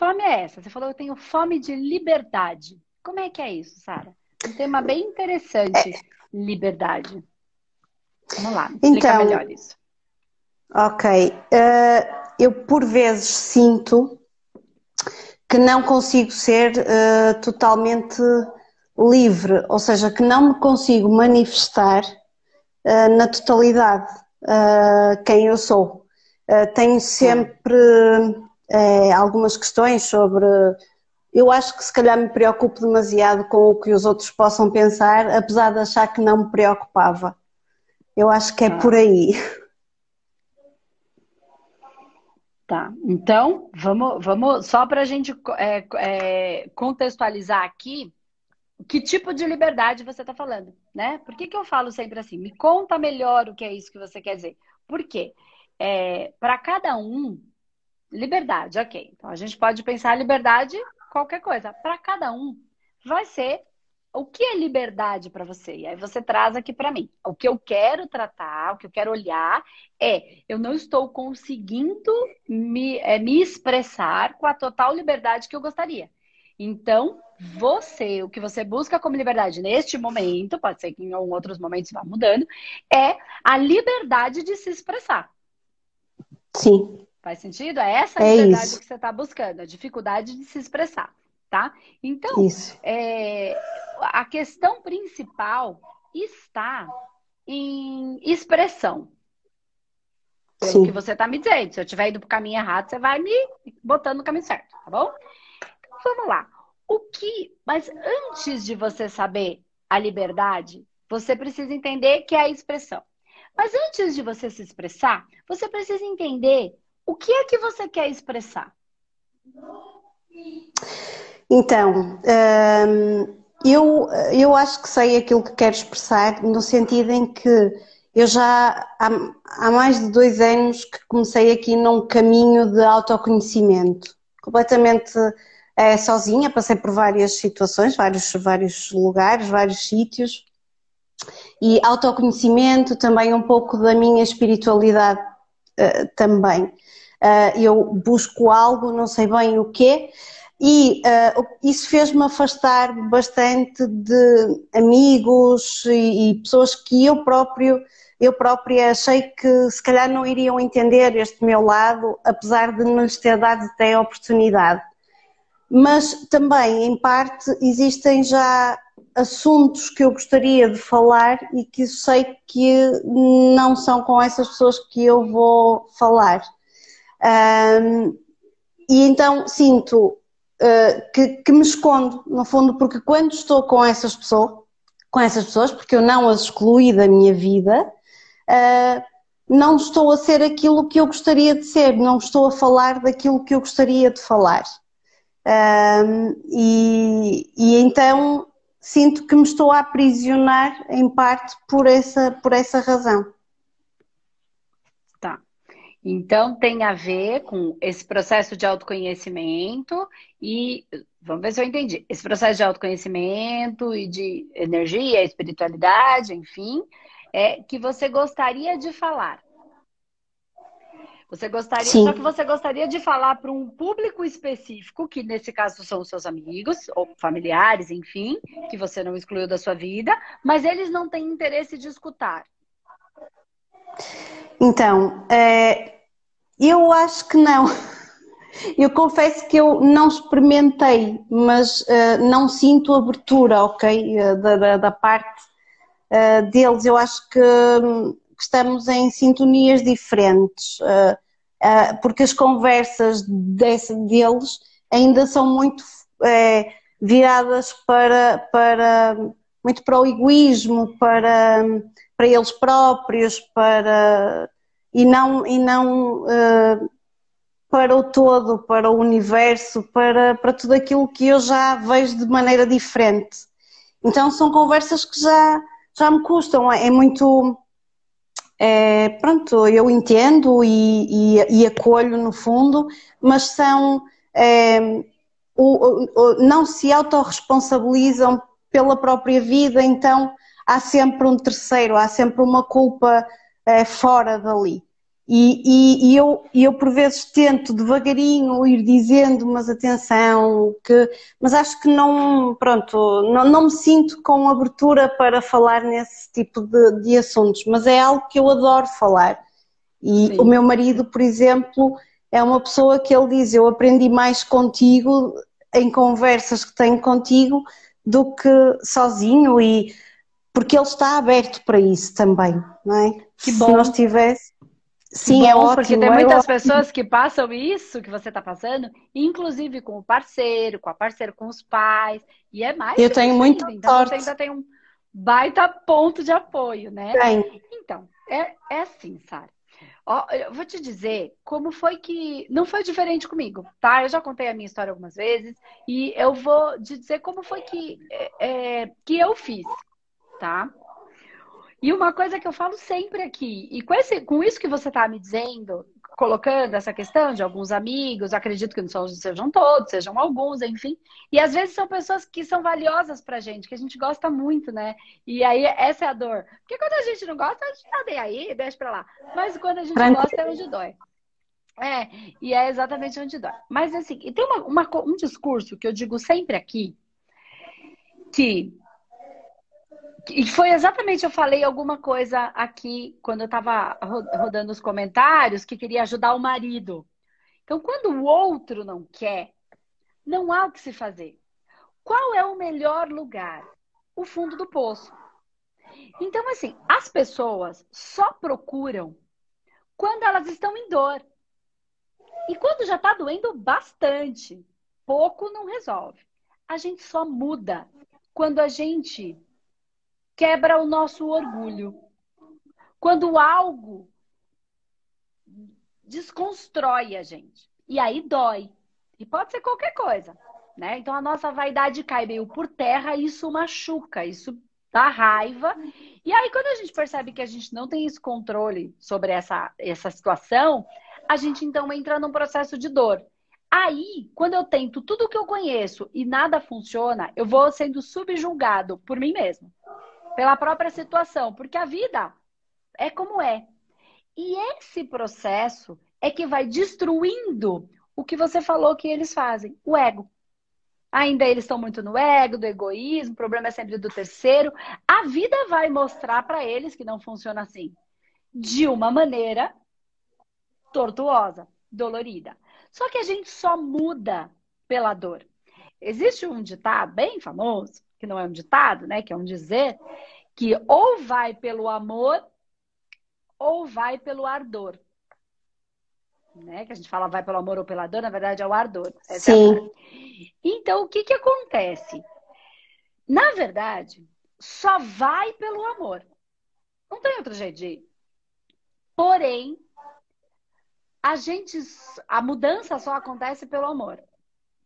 fome é essa? Você falou que eu tenho fome de liberdade. Como é que é isso, Sara? Um tema bem interessante, é... liberdade. Vamos lá, explica então, melhor isso. Ok. Uh, eu, por vezes, sinto que não consigo ser uh, totalmente livre, ou seja, que não me consigo manifestar uh, na totalidade quem eu sou. tenho sempre algumas questões sobre. Eu acho que se calhar me preocupo demasiado com o que os outros possam pensar, apesar de achar que não me preocupava. Eu acho que é ah. por aí. Tá, então vamos, vamos só para a gente é, é, contextualizar aqui que tipo de liberdade você está falando, né? Por que, que eu falo sempre assim? Me conta melhor o que é isso que você quer dizer. Por quê? É, para cada um, liberdade, ok. Então a gente pode pensar liberdade qualquer coisa. Para cada um, vai ser o que é liberdade para você? E aí você traz aqui para mim. O que eu quero tratar, o que eu quero olhar é eu não estou conseguindo me, é, me expressar com a total liberdade que eu gostaria. Então, você, o que você busca como liberdade neste momento, pode ser que em outros momentos vá mudando, é a liberdade de se expressar. Sim. Faz sentido? É essa é liberdade isso. que você está buscando, a dificuldade de se expressar, tá? Então, é, a questão principal está em expressão. Pelo Sim. que você está me dizendo. Se eu estiver indo para o caminho errado, você vai me botando no caminho certo, tá bom? Então, vamos lá. O que. Mas antes de você saber a liberdade, você precisa entender que é a expressão. Mas antes de você se expressar, você precisa entender o que é que você quer expressar. Então, hum, eu, eu acho que sei aquilo que quero expressar, no sentido em que eu já há, há mais de dois anos que comecei aqui num caminho de autoconhecimento, completamente é, sozinha, passei por várias situações, vários, vários lugares, vários sítios, e autoconhecimento também um pouco da minha espiritualidade uh, também. Uh, eu busco algo, não sei bem o quê, e uh, isso fez-me afastar bastante de amigos e, e, pessoas que eu próprio eu própria achei que se calhar não iriam entender este meu lado, apesar de não lhes ter dado até a oportunidade. Mas também, em parte, existem já assuntos que eu gostaria de falar e que sei que não são com essas pessoas que eu vou falar. Um, e então sinto uh, que, que, me escondo, no fundo, porque quando estou com essas pessoas, com essas pessoas, porque eu não as excluí da minha vida, uh, não estou a ser aquilo que eu gostaria de ser, não estou a falar daquilo que eu gostaria de falar. Uh, e, e então sinto que me estou a aprisionar em parte por essa, por essa razão. Então, tem a ver com esse processo de autoconhecimento e, vamos ver se eu entendi, esse processo de autoconhecimento e de energia, espiritualidade, enfim, é que você gostaria de falar. Você gostaria, Sim. só que você gostaria de falar para um público específico, que nesse caso são os seus amigos ou familiares, enfim, que você não excluiu da sua vida, mas eles não têm interesse de escutar. Então, é, eu acho que não. Eu confesso que eu não experimentei, mas uh, não sinto abertura, ok? Uh, da, da, da, parte deles. Eu acho que, estamos em sintonias diferentes, porque as conversas desse, deles ainda são muito viradas para, para muito para o egoísmo, para, para eles próprios, para e não, e não uh, para o todo, para o universo, para, para tudo aquilo que eu já vejo de maneira diferente. Então são conversas que já, já me custam, é, é muito. É, pronto, eu entendo e, e, e, acolho no fundo, mas são. É, o, o, não se autorresponsabilizam pela própria vida, então há sempre um terceiro, há sempre uma culpa é, fora dali. E, e, e, eu, eu, por vezes, tento devagarinho ir dizendo, mas atenção, que, mas acho que não, pronto, não, não me sinto com abertura para falar nesse tipo de, de assuntos, mas é algo que eu adoro falar. E Sim. o meu marido, por exemplo, é uma pessoa que ele diz: Eu aprendi mais contigo, em conversas que tenho contigo, do que sozinho, e porque ele está aberto para isso também, não é? Que bom. Se nós tivesse. Sim, é bom, é ótimo. Porque tem muitas é pessoas que passam isso que você está passando, inclusive com o parceiro, com a parceira, com os pais, e é mais. Eu tenho muita então sorte. Você ainda tem um baita ponto de apoio, né? Tem. Então, é, é assim, Sara. Ó, eu vou te dizer como foi que. Não foi diferente comigo, tá? Eu já contei a minha história algumas vezes e eu vou te dizer como foi que, é, é que eu fiz, tá? E uma coisa que eu falo sempre aqui, e com, esse, com isso que você está me dizendo, colocando essa questão de alguns amigos, acredito que não são, sejam todos, sejam alguns, enfim. E às vezes são pessoas que são valiosas pra gente, que a gente gosta muito, né? E aí essa é a dor. Porque quando a gente não gosta, a gente tá aí, deixa pra lá. Mas quando a gente gosta é onde dói. É, e é exatamente onde dói. Mas assim, e tem uma, uma, um discurso que eu digo sempre aqui, que e foi exatamente, eu falei alguma coisa aqui quando eu estava rodando os comentários que queria ajudar o marido. Então, quando o outro não quer, não há o que se fazer. Qual é o melhor lugar? O fundo do poço. Então, assim, as pessoas só procuram quando elas estão em dor. E quando já está doendo bastante, pouco não resolve. A gente só muda quando a gente quebra o nosso orgulho. Quando algo desconstrói a gente. E aí dói. E pode ser qualquer coisa. Né? Então a nossa vaidade cai meio por terra e isso machuca, isso dá raiva. E aí, quando a gente percebe que a gente não tem esse controle sobre essa, essa situação, a gente então entra num processo de dor. Aí, quando eu tento tudo o que eu conheço e nada funciona, eu vou sendo subjulgado por mim mesmo pela própria situação, porque a vida é como é. E esse processo é que vai destruindo o que você falou que eles fazem, o ego. Ainda eles estão muito no ego, do egoísmo, o problema é sempre do terceiro. A vida vai mostrar para eles que não funciona assim. De uma maneira tortuosa, dolorida. Só que a gente só muda pela dor. Existe um ditado bem famoso que não é um ditado, né? Que é um dizer, que ou vai pelo amor ou vai pelo ardor. Né? Que a gente fala vai pelo amor ou pela dor, na verdade é o ardor. Essa Sim. É então, o que, que acontece? Na verdade, só vai pelo amor. Não tem outro jeito de ir. Porém, a gente, a mudança só acontece pelo amor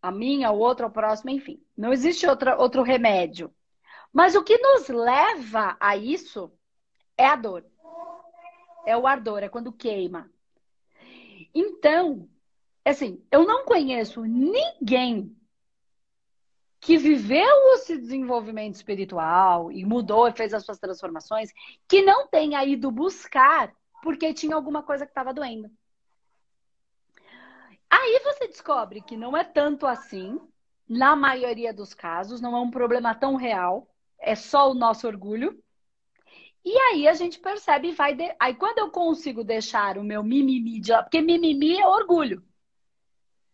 a minha, o outro, o próximo, enfim. Não existe outra, outro remédio. Mas o que nos leva a isso é a dor. É o ardor, é quando queima. Então, assim, eu não conheço ninguém que viveu esse desenvolvimento espiritual e mudou e fez as suas transformações, que não tenha ido buscar porque tinha alguma coisa que estava doendo. Aí você descobre que não é tanto assim, na maioria dos casos, não é um problema tão real, é só o nosso orgulho. E aí a gente percebe e vai. De... Aí quando eu consigo deixar o meu mimimi de porque mimimi é orgulho.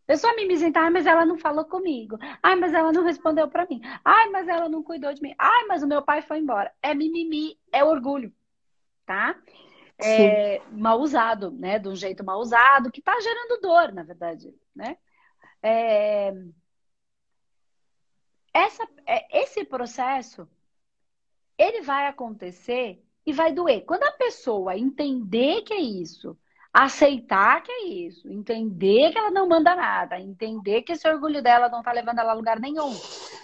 Eu sou mimizenta, ai, mas ela não falou comigo. Ai, mas ela não respondeu para mim. Ai, mas ela não cuidou de mim. Ai, mas o meu pai foi embora. É mimimi, é orgulho, tá? É, mal usado, né? De um jeito mal usado, que está gerando dor, na verdade, né? É, essa, é, esse processo, ele vai acontecer e vai doer. Quando a pessoa entender que é isso, aceitar que é isso, entender que ela não manda nada, entender que esse orgulho dela não tá levando ela a lugar nenhum,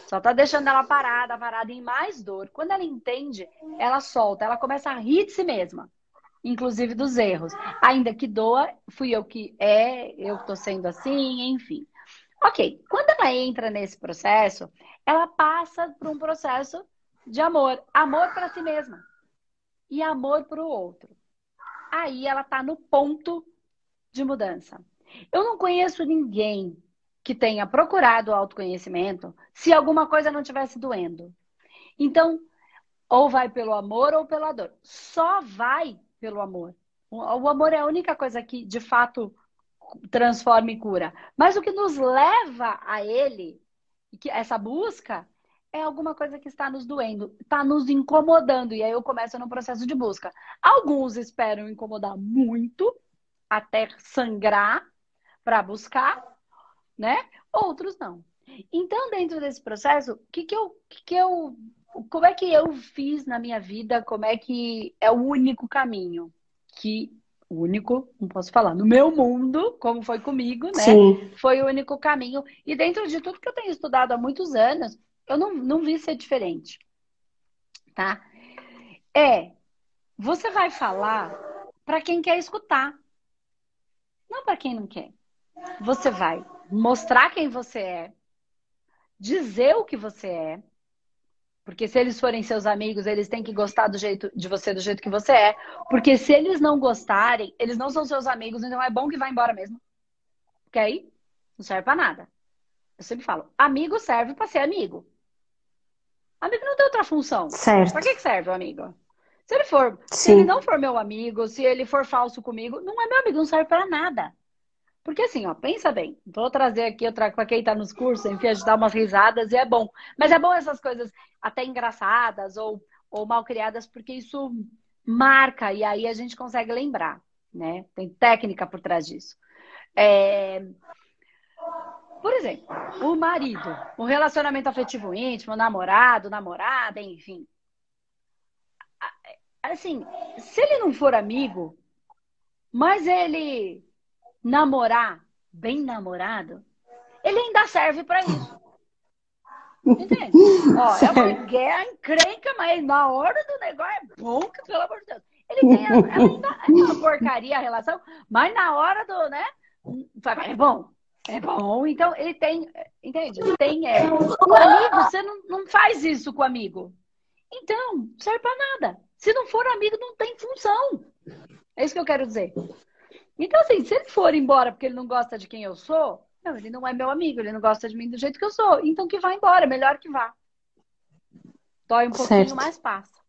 só tá deixando ela parada, parada em mais dor. Quando ela entende, ela solta, ela começa a rir de si mesma inclusive dos erros. Ainda que doa, fui eu que é, eu estou sendo assim, enfim. Ok, quando ela entra nesse processo, ela passa por um processo de amor. Amor para si mesma e amor para o outro. aí ela está no ponto de mudança. Eu não conheço ninguém que tenha procurado o autoconhecimento se alguma coisa não tivesse doendo. Então, ou vai pelo amor ou pela dor. Só vai pelo amor. O amor é a única coisa que, de fato, transforma e cura. Mas o que nos leva a ele, que essa busca, é alguma coisa que está nos doendo, está nos incomodando. E aí eu começo no processo de busca. Alguns esperam incomodar muito, até sangrar para buscar, né? Outros não. Então, dentro desse processo, o que, que eu, que, que eu como é que eu fiz na minha vida, como é que é o único caminho que único, não posso falar, no meu mundo, como foi comigo, né? Sim. Foi o único caminho. E dentro de tudo que eu tenho estudado há muitos anos, eu não, não vi ser diferente. Tá? É, você vai falar para quem quer escutar, não para quem não quer. Você vai mostrar quem você é, dizer o que você é, porque se eles forem seus amigos, eles têm que gostar do jeito de você do jeito que você é. Porque se eles não gostarem, eles não são seus amigos, então é bom que vá embora mesmo. Porque aí não serve para nada. Eu sempre falo, amigo serve para ser amigo. Amigo não tem outra função. Certo. Pra que serve o amigo? Se ele for, Sim. se ele não for meu amigo, se ele for falso comigo, não é meu amigo, não serve para nada. Porque assim, ó, pensa bem. Vou trazer aqui, eu trago quem está nos cursos, enfim, a gente dá umas risadas e é bom. Mas é bom essas coisas até engraçadas ou, ou mal criadas, porque isso marca e aí a gente consegue lembrar, né? Tem técnica por trás disso. É... Por exemplo, o marido, o relacionamento afetivo íntimo, o namorado, namorada, enfim. Assim, se ele não for amigo, mas ele namorar bem namorado, ele ainda serve para isso. Entende? Ó, é uma guerra encrenca, mas na hora do negócio é bom que, pelo amor de Deus. Ele tem a, ainda, é uma porcaria a relação, mas na hora do, né? É bom. É bom. Então, ele tem, entende? Tem. É, o amigo, você não, não faz isso com o amigo. Então, serve pra nada. Se não for amigo, não tem função. É isso que eu quero dizer. Então, assim, se ele for embora porque ele não gosta de quem eu sou, não, ele não é meu amigo, ele não gosta de mim do jeito que eu sou. Então que vá embora, melhor que vá. Dói um pouquinho, certo. mais passa.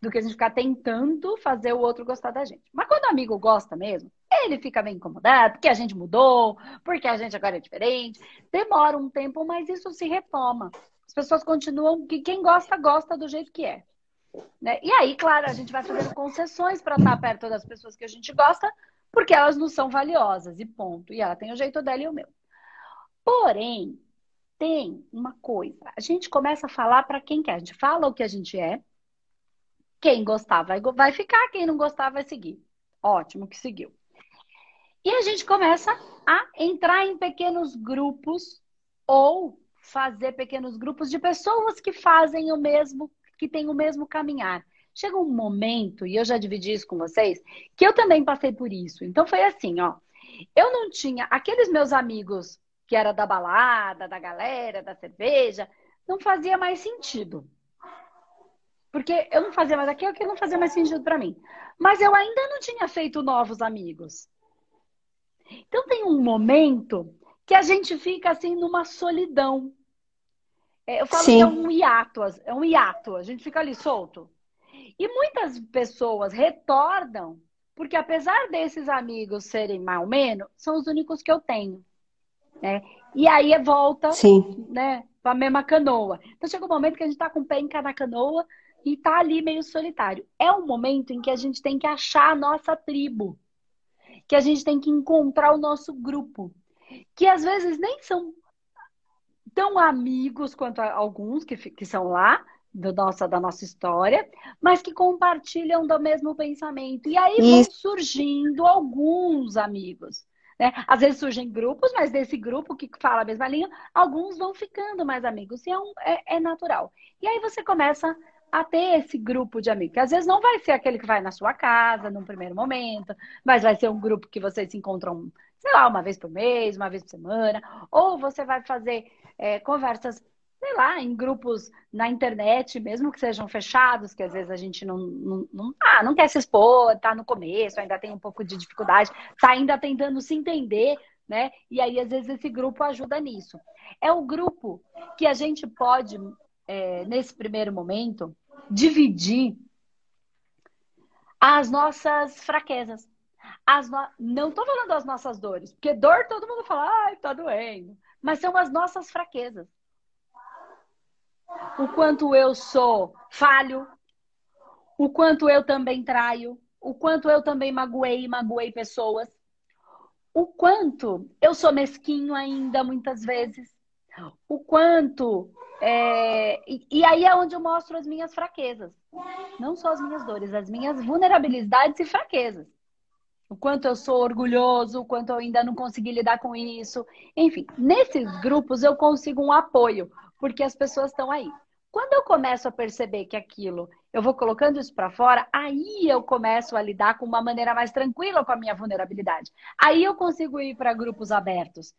Do que a gente ficar tentando fazer o outro gostar da gente. Mas quando o amigo gosta mesmo, ele fica bem incomodado, porque a gente mudou, porque a gente agora é diferente. Demora um tempo, mas isso se retoma. As pessoas continuam, que quem gosta, gosta do jeito que é. Né? E aí, claro, a gente vai fazendo concessões para estar perto das pessoas que a gente gosta, porque elas não são valiosas, e ponto. E ela tem o jeito dela e o meu. Porém, tem uma coisa. A gente começa a falar para quem quer. A gente fala o que a gente é. Quem gostar vai, vai ficar, quem não gostar vai seguir. Ótimo que seguiu. E a gente começa a entrar em pequenos grupos ou fazer pequenos grupos de pessoas que fazem o mesmo, que têm o mesmo caminhar. Chega um momento, e eu já dividi isso com vocês, que eu também passei por isso. Então foi assim, ó. Eu não tinha aqueles meus amigos que era da balada, da galera, da cerveja, não fazia mais sentido. Porque eu não fazia mais aquilo que não fazia mais sentido para mim. Mas eu ainda não tinha feito novos amigos. Então tem um momento que a gente fica assim numa solidão. É, eu falo Sim. que é um hiato, é um hiato, a gente fica ali solto. E muitas pessoas retornam, porque apesar desses amigos serem mal menos, são os únicos que eu tenho. Né? E aí volta Sim. né, para a mesma canoa. Então chega um momento que a gente está com o pé em cada canoa e está ali meio solitário. É um momento em que a gente tem que achar a nossa tribo, que a gente tem que encontrar o nosso grupo, que às vezes nem são tão amigos quanto alguns que, que são lá, do nossa, da nossa história, mas que compartilham do mesmo pensamento. E aí Isso. vão surgindo alguns amigos. Né? Às vezes surgem grupos, mas desse grupo que fala a mesma língua, alguns vão ficando mais amigos. E é, um, é, é natural. E aí você começa a ter esse grupo de amigos. Que às vezes não vai ser aquele que vai na sua casa num primeiro momento, mas vai ser um grupo que vocês se encontram, sei lá, uma vez por mês, uma vez por semana, ou você vai fazer é, conversas sei lá, em grupos na internet, mesmo que sejam fechados, que às vezes a gente não, não, não, ah, não quer se expor, tá no começo, ainda tem um pouco de dificuldade, tá ainda tentando se entender, né? E aí, às vezes, esse grupo ajuda nisso. É o grupo que a gente pode, é, nesse primeiro momento, dividir as nossas fraquezas. As no... Não estou falando das nossas dores, porque dor todo mundo fala, ai, tá doendo. Mas são as nossas fraquezas. O quanto eu sou falho, o quanto eu também traio, o quanto eu também magoei e magoei pessoas, o quanto eu sou mesquinho ainda muitas vezes, o quanto. É... E, e aí é onde eu mostro as minhas fraquezas. Não só as minhas dores, as minhas vulnerabilidades e fraquezas. O quanto eu sou orgulhoso, o quanto eu ainda não consegui lidar com isso. Enfim, nesses grupos eu consigo um apoio, porque as pessoas estão aí. Quando eu começo a perceber que aquilo, eu vou colocando isso para fora, aí eu começo a lidar com uma maneira mais tranquila com a minha vulnerabilidade. Aí eu consigo ir para grupos abertos.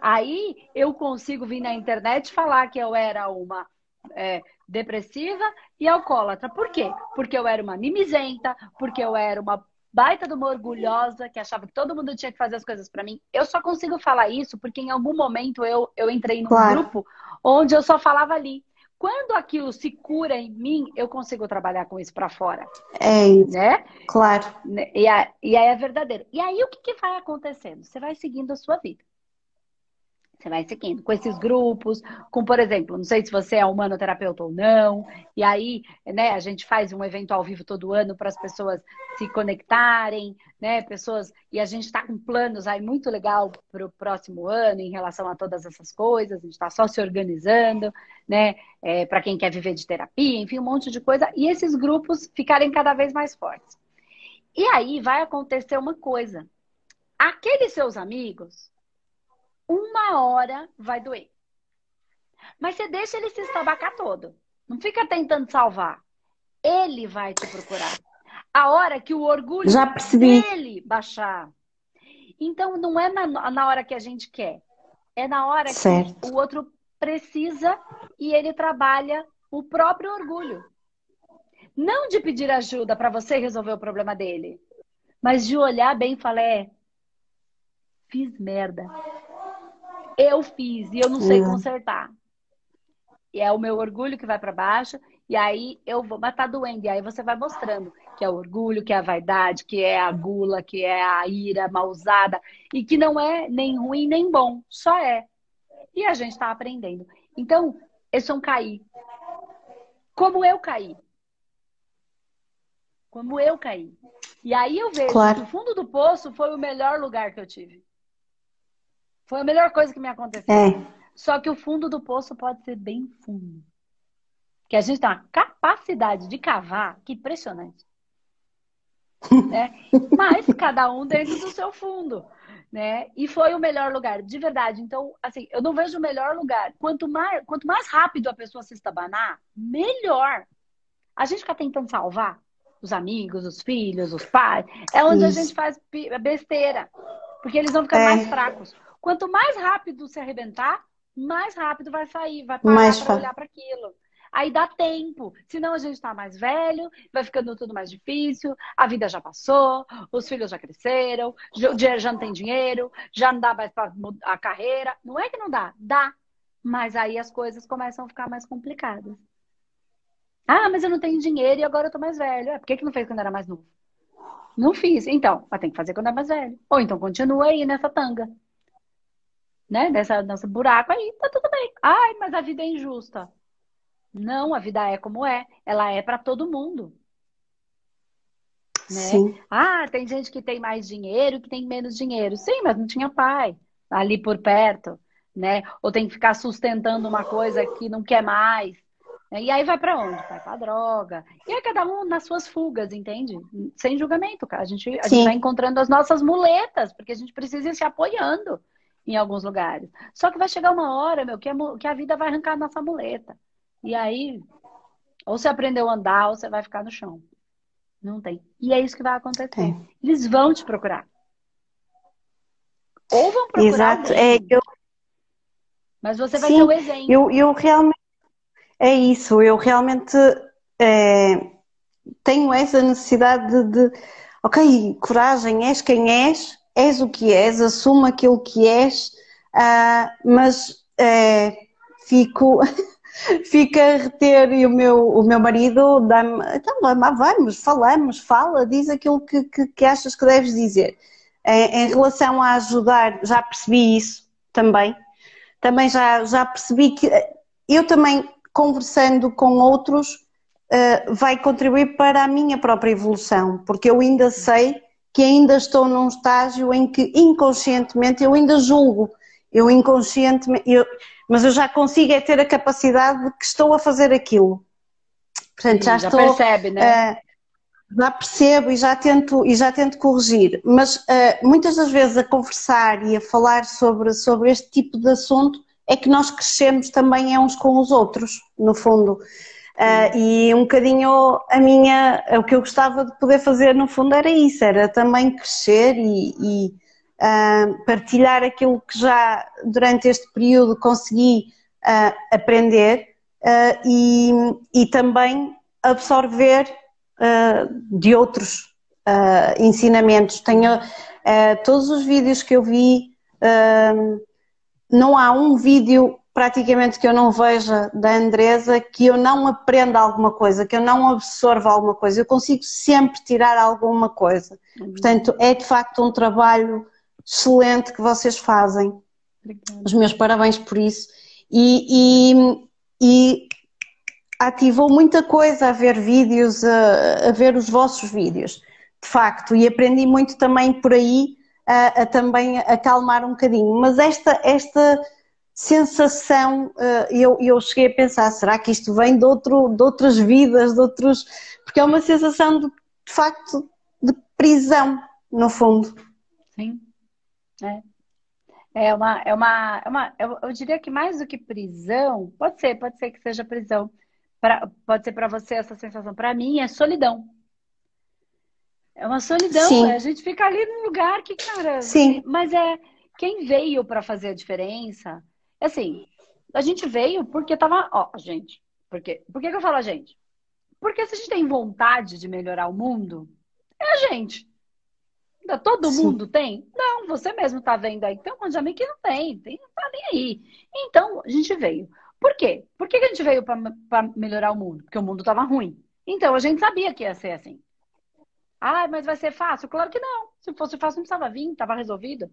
Aí eu consigo vir na internet falar que eu era uma é, depressiva e alcoólatra. Por quê? Porque eu era uma mimizenta, porque eu era uma baita de uma orgulhosa que achava que todo mundo tinha que fazer as coisas para mim. Eu só consigo falar isso porque em algum momento eu, eu entrei num claro. grupo onde eu só falava ali. Quando aquilo se cura em mim, eu consigo trabalhar com isso para fora. É isso. Né? Claro. E, aí é verdadeiro. E aí o que, que vai acontecendo? Você vai seguindo a sua vida. Você vai seguindo com esses grupos, com, por exemplo, não sei se você é humanoterapeuta ou não, e aí, né, a gente faz um evento ao vivo todo ano para as pessoas se conectarem, né, pessoas, e a gente está com planos aí muito legal para o próximo ano em relação a todas essas coisas, a gente está só se organizando, né, é, para quem quer viver de terapia, enfim, um monte de coisa, e esses grupos ficarem cada vez mais fortes. E aí vai acontecer uma coisa. Aqueles seus amigos uma hora vai doer. Mas você deixa ele se estabacar todo. Não fica tentando salvar. Ele vai te procurar. A hora que o orgulho dele baixar. Então, não é na, na hora que a gente quer. É na hora certo. que o outro precisa e ele trabalha o próprio orgulho. Não de pedir ajuda para você resolver o problema dele, mas de olhar bem e falar: é, fiz merda eu fiz e eu não sei uhum. consertar. E é o meu orgulho que vai para baixo, e aí eu vou, mas tá doendo. E aí você vai mostrando que é o orgulho, que é a vaidade, que é a gula, que é a ira mal usada, e que não é nem ruim nem bom, só é. E a gente está aprendendo. Então, esse é um cair. Como eu caí. Como eu caí. E aí eu vejo claro. que o fundo do poço foi o melhor lugar que eu tive. Foi a melhor coisa que me aconteceu. É. Só que o fundo do poço pode ser bem fundo. Que a gente tem uma capacidade de cavar que impressionante. né? Mas cada um dentro do seu fundo. Né? E foi o melhor lugar, de verdade. Então, assim, eu não vejo o melhor lugar. Quanto mais, quanto mais rápido a pessoa se estabanar, melhor. A gente fica tentando salvar os amigos, os filhos, os pais. É onde Isso. a gente faz besteira. Porque eles vão ficar é. mais fracos. Quanto mais rápido se arrebentar, mais rápido vai sair, vai parar para olhar para aquilo. Aí dá tempo. Senão a gente está mais velho, vai ficando tudo mais difícil, a vida já passou, os filhos já cresceram, já não tem dinheiro, já não dá mais para a carreira. Não é que não dá, dá. Mas aí as coisas começam a ficar mais complicadas. Ah, mas eu não tenho dinheiro e agora eu tô mais velho. É, por que, que não fez quando era mais novo? Não fiz. Então, mas tem que fazer quando é mais velho. Ou então continua aí nessa tanga né, dessa nosso buraco aí, tá tudo bem. Ai, mas a vida é injusta. Não, a vida é como é. Ela é para todo mundo. Né? Sim. Ah, tem gente que tem mais dinheiro, que tem menos dinheiro. Sim, mas não tinha pai ali por perto, né? Ou tem que ficar sustentando uma coisa que não quer mais. Né? E aí vai para onde? Vai para droga. E aí cada um nas suas fugas, entende? Sem julgamento, cara. A gente, a gente vai encontrando as nossas muletas, porque a gente precisa ir se apoiando em alguns lugares. Só que vai chegar uma hora, meu, que a, que a vida vai arrancar a nossa muleta. E aí, ou você aprendeu a andar, ou você vai ficar no chão. Não tem. E é isso que vai acontecer. É. Eles vão te procurar. Ou vão procurar. Exato. É, eu, Mas você vai Sim, ser o exemplo. Eu, eu realmente. É isso, eu realmente é, tenho essa necessidade de, de, ok, coragem, és quem és, és o que és, assuma aquilo que és, uh, mas uh, fico, fico a reter e o meu, o meu marido dá-me, então vamos, falamos, fala, diz aquilo que, que, que achas que deves dizer. Em, em relação a ajudar, já percebi isso também. Também já, já percebi que eu também, conversando com outros, uh, vai contribuir para a minha própria evolução, porque eu ainda sei que ainda estou num estágio em que inconscientemente eu ainda julgo, eu inconscientemente, eu, mas eu já consigo é ter a capacidade de que estou a fazer aquilo. Portanto, já, já estou. Percebe, né? Uh, já percebo e já tento, e já tento corrigir, mas uh, muitas das vezes a conversar e a falar sobre, sobre este tipo de assunto é que nós crescemos também é uns com os outros, no fundo. Uh, e um bocadinho a minha, o que eu gostava de poder fazer no fundo era isso, era também crescer e, e uh, partilhar aquilo que já durante este período consegui uh, aprender e, e também absorver de outros ensinamentos. Tenho todos os vídeos que eu vi, não há um vídeo praticamente que eu não veja da Andresa que eu não aprenda alguma coisa, que eu não absorva alguma coisa. Eu consigo sempre tirar alguma coisa. Uhum. Portanto, é de facto um trabalho excelente que vocês fazem. Obrigada. Os meus parabéns por isso. E, e, e, ativou muita coisa a ver vídeos, a, a, ver os vossos vídeos, de facto. E aprendi muito também por aí a, a também acalmar um bocadinho. Mas esta, esta sensação, eh, eu, eu cheguei a pensar, será que isto vem de, outro, de outras vidas, de outros. Porque é uma sensação de, de facto de prisão, no fundo. Sim. É. É uma, é uma, é uma eu, eu diria que mais do que prisão, pode ser, pode ser que seja prisão. Pra, pode ser para você essa sensação. Para mim é solidão. É uma solidão. Sim. A gente fica ali num lugar que, cara. Sim. Mas é quem veio para fazer a diferença Assim, a gente veio porque tava. Ó, gente. Porque, por que, que eu falo a gente? Porque se a gente tem vontade de melhorar o mundo, é a gente. Todo Sim. mundo tem? Não, você mesmo tá vendo aí. Tem um monte de amigo que não tem, tem, não tá nem aí. Então, a gente veio. Por quê? Por que, que a gente veio para melhorar o mundo? Porque o mundo tava ruim. Então, a gente sabia que ia ser assim. Ah, mas vai ser fácil? Claro que não. Se fosse fácil, não precisava vir, tava resolvido.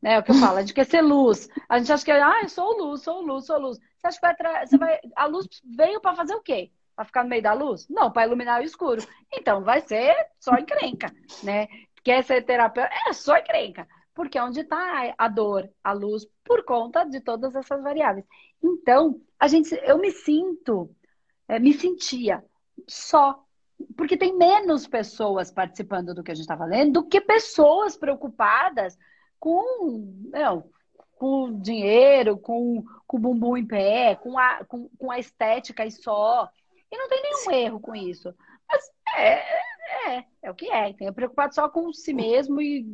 Né, é o que eu falo, a gente quer ser luz. A gente acha que, ah, eu sou luz, sou luz, sou luz. Você acha que vai, tra... você vai... a luz veio para fazer o quê? Para ficar no meio da luz? Não, para iluminar o escuro. Então, vai ser só encrenca, né? Quer ser terapeuta? É só encrenca. Porque é onde está a dor, a luz, por conta de todas essas variáveis. Então, a gente, eu me sinto, é, me sentia só porque tem menos pessoas participando do que a gente está falando do que pessoas preocupadas com, não, com dinheiro, com, com o bumbum em pé, com a, com, com a estética e só. E não tem nenhum erro com isso. Mas é, é, é o que é. Tem preocupado só com si mesmo e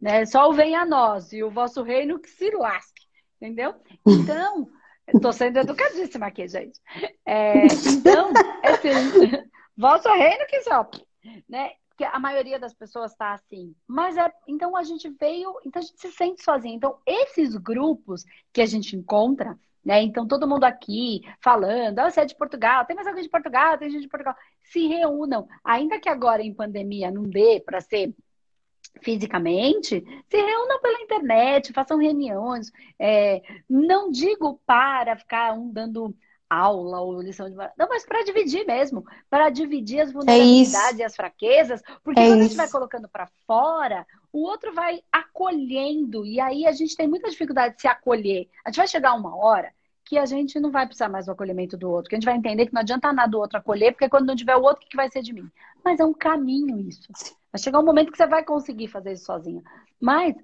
né, só o vem a nós e o vosso reino que se lasque. Entendeu? Então, estou sendo educadíssima aqui, gente. É, então, é assim, vosso reino que só. Né? Porque a maioria das pessoas está assim. Mas é, então a gente veio, então a gente se sente sozinho. Então, esses grupos que a gente encontra, né? Então, todo mundo aqui falando, ah, você é de Portugal, tem mais alguém de Portugal, tem gente de Portugal, se reúnam. Ainda que agora em pandemia não dê para ser fisicamente, se reúnam pela internet, façam reuniões. É, não digo para ficar um dando aula ou lição de Não, mas para dividir mesmo, para dividir as é vulnerabilidades é e as fraquezas, porque é quando isso. a gente vai colocando para fora, o outro vai acolhendo e aí a gente tem muita dificuldade de se acolher. A gente vai chegar uma hora que a gente não vai precisar mais do acolhimento do outro, que a gente vai entender que não adianta nada do outro acolher, porque quando não tiver o outro, o que vai ser de mim? Mas é um caminho isso. Vai chegar um momento que você vai conseguir fazer isso sozinha. Mas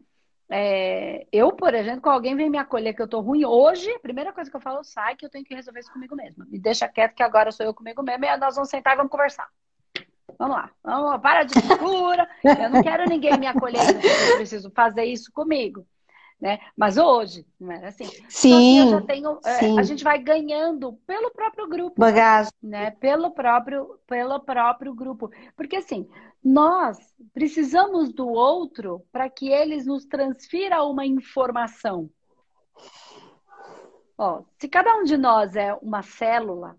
é, eu, por exemplo, quando alguém vem me acolher que eu tô ruim hoje, a primeira coisa que eu falo, sai que eu tenho que resolver isso comigo mesma. Me deixa quieto que agora sou eu comigo mesma e nós vamos sentar e vamos conversar. Vamos lá, vamos lá, para de figura. Eu não quero ninguém me acolher, eu preciso fazer isso comigo. né? Mas hoje, não era assim. Sim, então, assim, tenho, sim. É, a gente vai ganhando pelo próprio grupo. Bagagem. Né? Pelo próprio, pelo próprio grupo. Porque assim, nós precisamos do outro para que eles nos transfira uma informação. Ó, se cada um de nós é uma célula,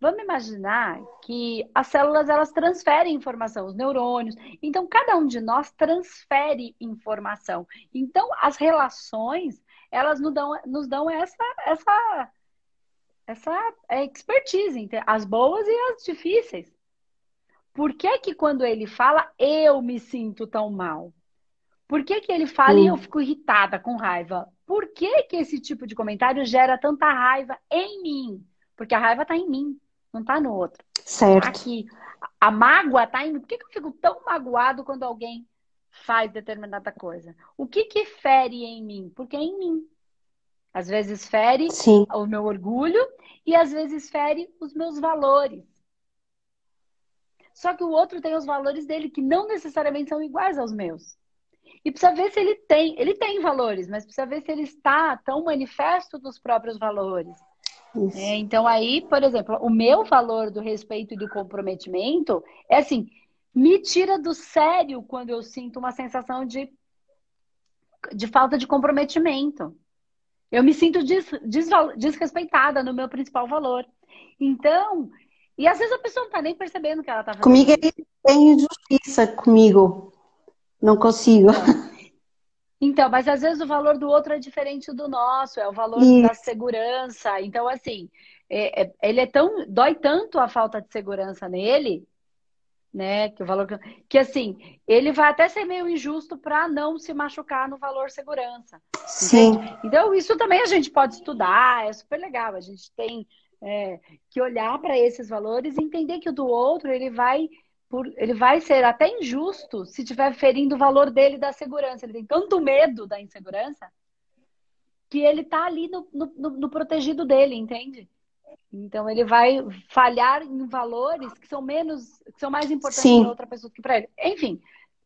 vamos imaginar que as células elas transferem informação, os neurônios. Então, cada um de nós transfere informação. Então, as relações, elas nos dão, nos dão essa, essa, essa expertise, as boas e as difíceis. Por que que quando ele fala, eu me sinto tão mal? Por que, que ele fala hum. e eu fico irritada, com raiva? Por que, que esse tipo de comentário gera tanta raiva em mim? Porque a raiva está em mim, não está no outro. Certo. Aqui. A mágoa está em mim. Por que, que eu fico tão magoado quando alguém faz determinada coisa? O que que fere em mim? Porque é em mim. Às vezes fere Sim. o meu orgulho e às vezes fere os meus valores. Só que o outro tem os valores dele que não necessariamente são iguais aos meus. E precisa ver se ele tem, ele tem valores, mas precisa ver se ele está tão manifesto dos próprios valores. É, então aí, por exemplo, o meu valor do respeito e do comprometimento é assim, me tira do sério quando eu sinto uma sensação de, de falta de comprometimento. Eu me sinto des, des, desrespeitada no meu principal valor. Então, e às vezes a pessoa não está nem percebendo que ela está fazendo. Comigo é injustiça comigo. Não consigo. Então, mas às vezes o valor do outro é diferente do nosso, é o valor Isso. da segurança. Então, assim, é, é, ele é tão. dói tanto a falta de segurança nele, né? Que o valor. Que assim, ele vai até ser meio injusto para não se machucar no valor segurança. Sim. Entende? Então, isso também a gente pode estudar, é super legal. A gente tem é, que olhar para esses valores e entender que o do outro ele vai por, ele vai ser até injusto se estiver ferindo o valor dele da segurança. Ele tem tanto medo da insegurança que ele está ali no, no, no, protegido dele, entende? Então ele vai falhar em valores que são menos, que são mais importantes para outra pessoa que para ele. Enfim,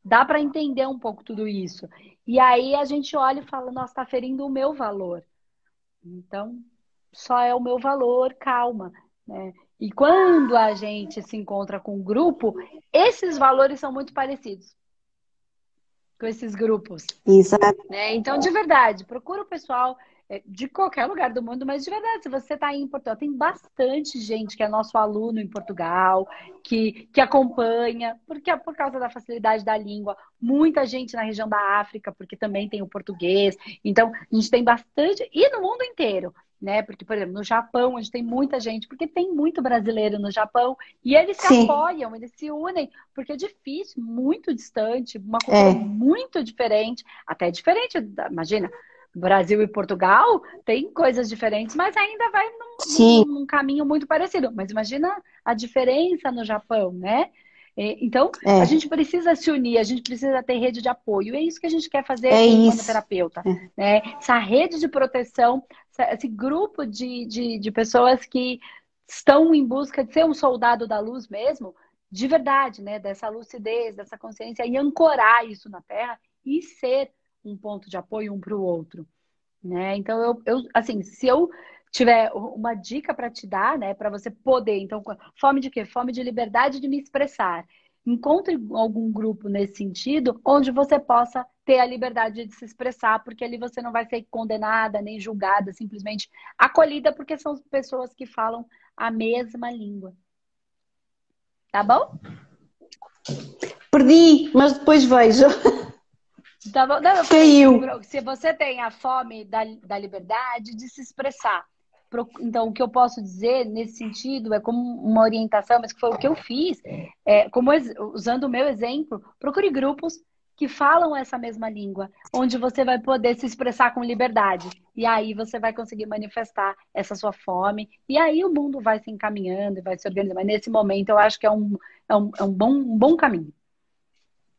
dá para entender um pouco tudo isso. E aí a gente olha e fala, nossa, está ferindo o meu valor. Então, só é o meu valor, calma. Né? E quando a gente se encontra com um grupo, esses valores são muito parecidos com esses grupos. Exato. Né? Então, de verdade, procura o pessoal é, de qualquer lugar do mundo, mas de verdade, se você está em Portugal, tem bastante gente que é nosso aluno em Portugal, que, que acompanha, porque é por causa da facilidade da língua, muita gente na região da África, porque também tem o português. Então, a gente tem bastante, e no mundo inteiro né? Porque, por exemplo, no Japão, onde tem muita gente, porque tem muito brasileiro no Japão, e eles se Sim. apoiam, eles se unem, porque é difícil, muito distante, uma cultura é. muito diferente, até diferente, imagina, Brasil e Portugal tem coisas diferentes, mas ainda vai num, num, num caminho muito parecido. Mas imagina a diferença no Japão, né? Então, é. a gente precisa se unir, a gente precisa ter rede de apoio. É isso que a gente quer fazer é como terapeuta. É. Né? Essa rede de proteção, esse grupo de, de, de pessoas que estão em busca de ser um soldado da luz mesmo, de verdade, né? Dessa lucidez, dessa consciência, e ancorar isso na Terra e ser um ponto de apoio um para o outro. Né? Então, eu, eu, assim, se eu tiver uma dica para te dar, né, para você poder, então, fome de quê? Fome de liberdade de me expressar. Encontre algum grupo nesse sentido, onde você possa ter a liberdade de se expressar, porque ali você não vai ser condenada nem julgada, simplesmente acolhida, porque são pessoas que falam a mesma língua. Tá bom? Perdi, mas depois vejo. Tá bom? Não, Caiu. Se você tem a fome da, da liberdade de se expressar, então, o que eu posso dizer nesse sentido é como uma orientação, mas que foi o que eu fiz, é, como usando o meu exemplo, procure grupos que falam essa mesma língua, onde você vai poder se expressar com liberdade. E aí você vai conseguir manifestar essa sua fome. E aí o mundo vai se encaminhando e vai se organizando. Mas nesse momento eu acho que é um, é um, é um, bom, um bom caminho.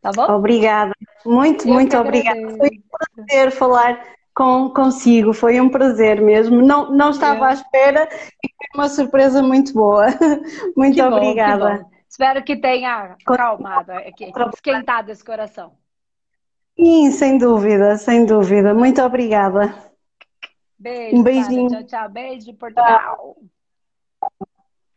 Tá bom? Obrigada. Muito, eu muito obrigada. Foi um prazer falar com, consigo. Foi um prazer mesmo. Não, não estava à espera e foi uma surpresa muito boa. Muito que obrigada. Bom, Espero que tenha acalmado, esquentado esse coração. Sim, sem dúvida, sem dúvida. Muito obrigada. Beijo. Um beijinho. Tchau, tchau. Beijo de Portugal.